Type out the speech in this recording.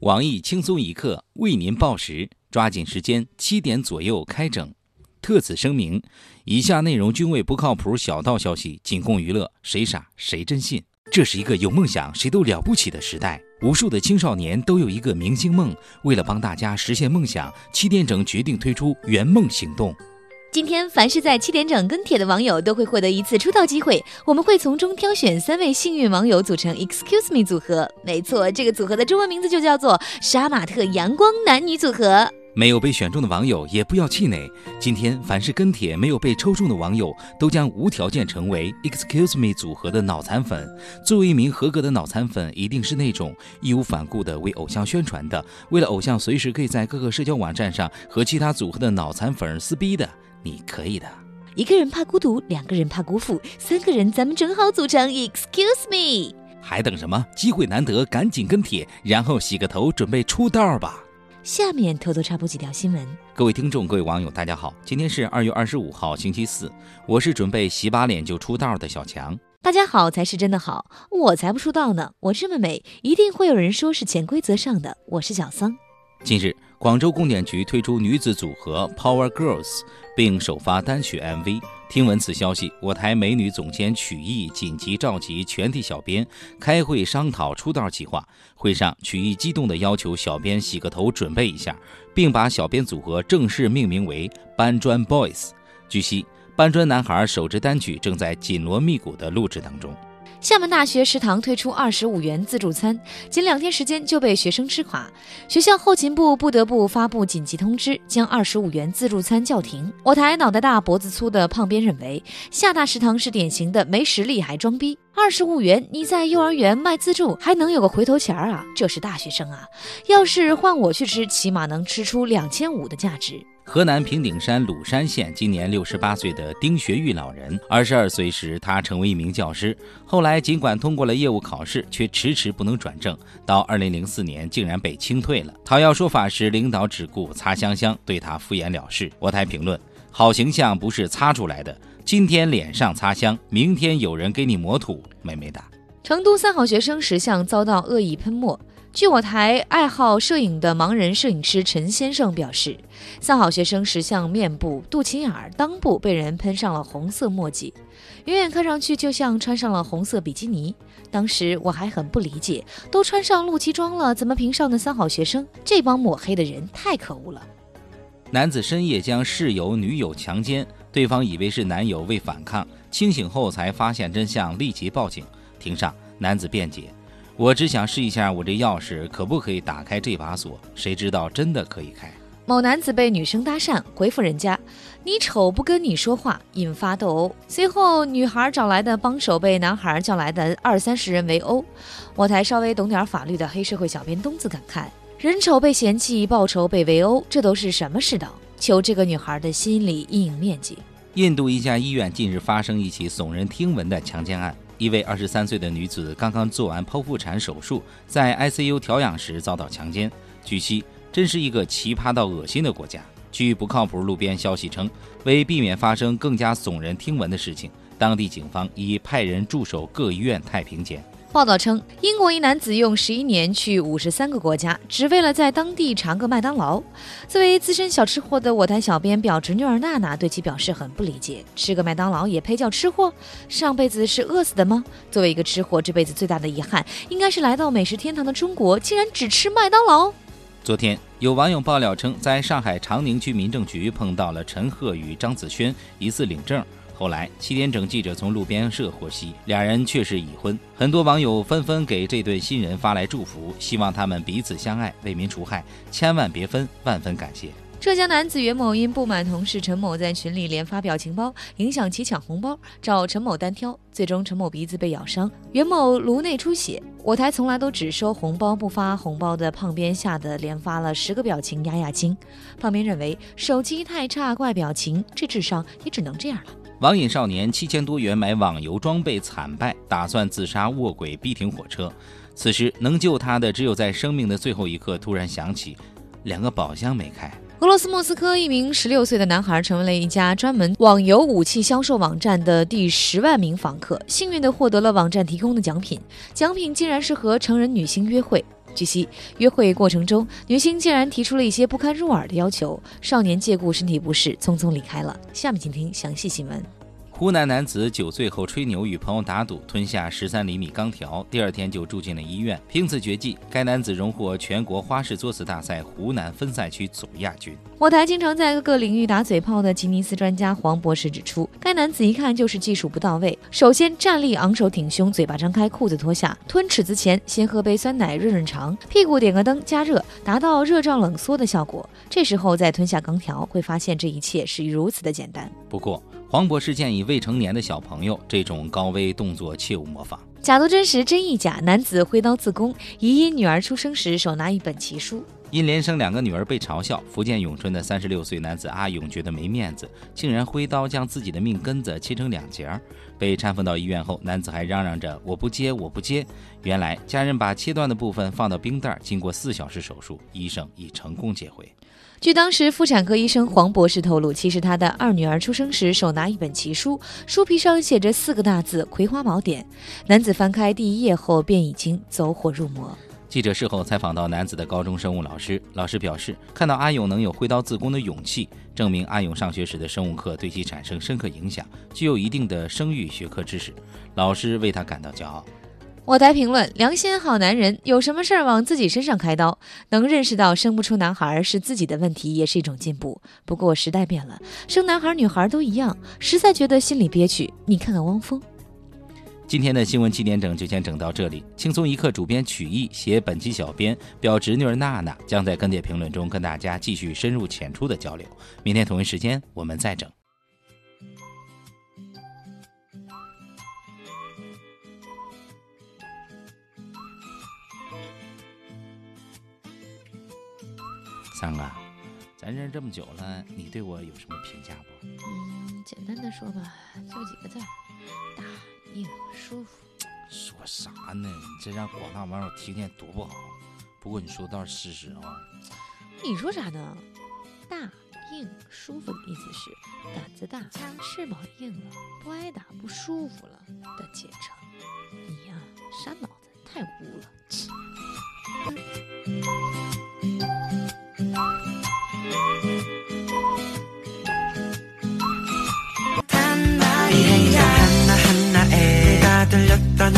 网易轻松一刻为您报时，抓紧时间，七点左右开整。特此声明，以下内容均为不靠谱小道消息，仅供娱乐，谁傻谁真信。这是一个有梦想谁都了不起的时代，无数的青少年都有一个明星梦。为了帮大家实现梦想，七点整决定推出圆梦行动。今天，凡是在七点整跟帖的网友都会获得一次出道机会，我们会从中挑选三位幸运网友组成 Excuse Me 组合。没错，这个组合的中文名字就叫做杀马特阳光男女组合。没有被选中的网友也不要气馁，今天凡是跟帖没有被抽中的网友都将无条件成为 Excuse Me 组合的脑残粉。作为一名合格的脑残粉，一定是那种义无反顾的为偶像宣传的，为了偶像随时可以在各个社交网站上和其他组合的脑残粉撕逼的。你可以的。一个人怕孤独，两个人怕辜负，三个人咱们正好组成 Excuse Me。还等什么？机会难得，赶紧跟帖，然后洗个头，准备出道吧。下面偷偷插播几条新闻。各位听众，各位网友，大家好，今天是二月二十五号，星期四。我是准备洗把脸就出道的小强。大家好才是真的好，我才不出道呢。我这么美，一定会有人说是潜规则上的。我是小桑。近日。广州供电局推出女子组合 Power Girls，并首发单曲 MV。听闻此消息，我台美女总监曲艺紧急召集全体小编开会商讨出道计划。会上，曲艺激动地要求小编洗个头准备一下，并把小编组合正式命名为搬砖 Boys。据悉，搬砖男孩首支单曲正在紧锣密鼓的录制当中。厦门大学食堂推出二十五元自助餐，仅两天时间就被学生吃垮，学校后勤部不得不发布紧急通知，将二十五元自助餐叫停。我台脑袋大脖子粗的胖编认为，厦大食堂是典型的没实力还装逼。二十五元你在幼儿园卖自助还能有个回头钱儿啊？这是大学生啊！要是换我去吃，起码能吃出两千五的价值。河南平顶山鲁山县今年六十八岁的丁学玉老人，二十二岁时他成为一名教师，后来尽管通过了业务考试，却迟迟不能转正，到二零零四年竟然被清退了。讨要说法时，领导只顾擦香香，对他敷衍了事。我台评论：好形象不是擦出来的，今天脸上擦香，明天有人给你抹土，美美哒。成都三好学生石像遭到恶意喷墨。据我台爱好摄影的盲人摄影师陈先生表示，三好学生石像面部、肚脐眼儿、裆部被人喷上了红色墨迹，远远看上去就像穿上了红色比基尼。当时我还很不理解，都穿上露脐装了，怎么评上的三好学生？这帮抹黑的人太可恶了！男子深夜将室友女友强奸，对方以为是男友为反抗，清醒后才发现真相，立即报警。庭上，男子辩解。我只想试一下，我这钥匙可不可以打开这把锁？谁知道真的可以开？某男子被女生搭讪，回复人家：“你丑，不跟你说话。”引发斗殴。随后，女孩找来的帮手被男孩叫来的二三十人围殴。我台稍微懂点法律的黑社会小编东子感慨：人丑被嫌弃，报仇被围殴，这都是什么世道？求这个女孩的心理阴影面积。印度一家医院近日发生一起耸人听闻的强奸案。一位二十三岁的女子刚刚做完剖腹产手术，在 ICU 调养时遭到强奸。据悉，真是一个奇葩到恶心的国家。据不靠谱路边消息称，为避免发生更加耸人听闻的事情，当地警方已派人驻守各医院太平间。报道称，英国一男子用十一年去五十三个国家，只为了在当地尝个麦当劳。作为资深小吃货的我台小编表侄女儿娜娜对其表示很不理解：吃个麦当劳也配叫吃货？上辈子是饿死的吗？作为一个吃货，这辈子最大的遗憾应该是来到美食天堂的中国，竟然只吃麦当劳。昨天，有网友爆料称，在上海长宁区民政局碰到了陈赫与张子萱，疑似领证。后来，七点整记者从路边社获悉，俩人确实已婚。很多网友纷纷给这对新人发来祝福，希望他们彼此相爱，为民除害，千万别分，万分感谢。浙江男子袁某因不满同事陈某在群里连发表情包，影响其抢红包，找陈某单挑，最终陈某鼻子被咬伤，袁某颅内出血。我台从来都只收红包不发红包的胖编吓得连发了十个表情压压惊。胖编认为手机太差怪表情，这智商也只能这样了。网瘾少年七千多元买网游装备惨败，打算自杀卧轨逼停火车。此时能救他的只有在生命的最后一刻突然想起，两个宝箱没开。俄罗斯莫斯科一名十六岁的男孩成为了一家专门网游武器销售网站的第十万名访客，幸运地获得了网站提供的奖品。奖品竟然是和成人女星约会。据悉，约会过程中，女星竟然提出了一些不堪入耳的要求，少年借故身体不适，匆匆离开了。下面请听详细新闻。湖南男子酒醉后吹牛，与朋友打赌吞下十三厘米钢条，第二天就住进了医院。凭此绝技，该男子荣获全国花式作死大赛湖南分赛区总亚军。我台经常在各个领域打嘴炮的吉尼斯专家黄博士指出，该男子一看就是技术不到位。首先站立昂首挺胸，嘴巴张开，裤子脱下，吞尺子前先喝杯酸奶润润肠，屁股点个灯加热，达到热胀冷缩的效果。这时候再吞下钢条，会发现这一切是如此的简单。不过，黄博士建议未成年的小朋友这种高危动作切勿模仿。假作真实，真亦假。男子挥刀自宫，疑因女儿出生时手拿一本奇书。因连生两个女儿被嘲笑，福建永春的三十六岁男子阿勇觉得没面子，竟然挥刀将自己的命根子切成两截儿。被搀扶到医院后，男子还嚷嚷着“我不接，我不接”。原来家人把切断的部分放到冰袋，经过四小时手术，医生已成功接回。据当时妇产科医生黄博士透露，其实他的二女儿出生时手拿一本奇书，书皮上写着四个大字《葵花宝典》。男子翻开第一页后，便已经走火入魔。记者事后采访到男子的高中生物老师，老师表示，看到阿勇能有挥刀自宫的勇气，证明阿勇上学时的生物课对其产生深刻影响，具有一定的生育学科知识。老师为他感到骄傲。我台评论：良心好男人，有什么事儿往自己身上开刀？能认识到生不出男孩是自己的问题，也是一种进步。不过时代变了，生男孩女孩都一样，实在觉得心里憋屈。你看看汪峰。今天的新闻七点整就先整到这里。轻松一刻主编曲艺写本期小编表侄女儿娜娜将在跟帖评论中跟大家继续深入浅出的交流。明天同一时间我们再整。三哥，咱认识这么久了，你对我有什么评价不？嗯，简单的说吧，就几个字儿：大、硬、舒服。说啥呢？你这让广大网友听见多不好。不过你说的倒是事实啊。你说啥呢？大、硬、舒服的意思是胆子大、翅膀硬了、不挨打、不舒服了的简称。你呀，傻脑子，太污了。ventana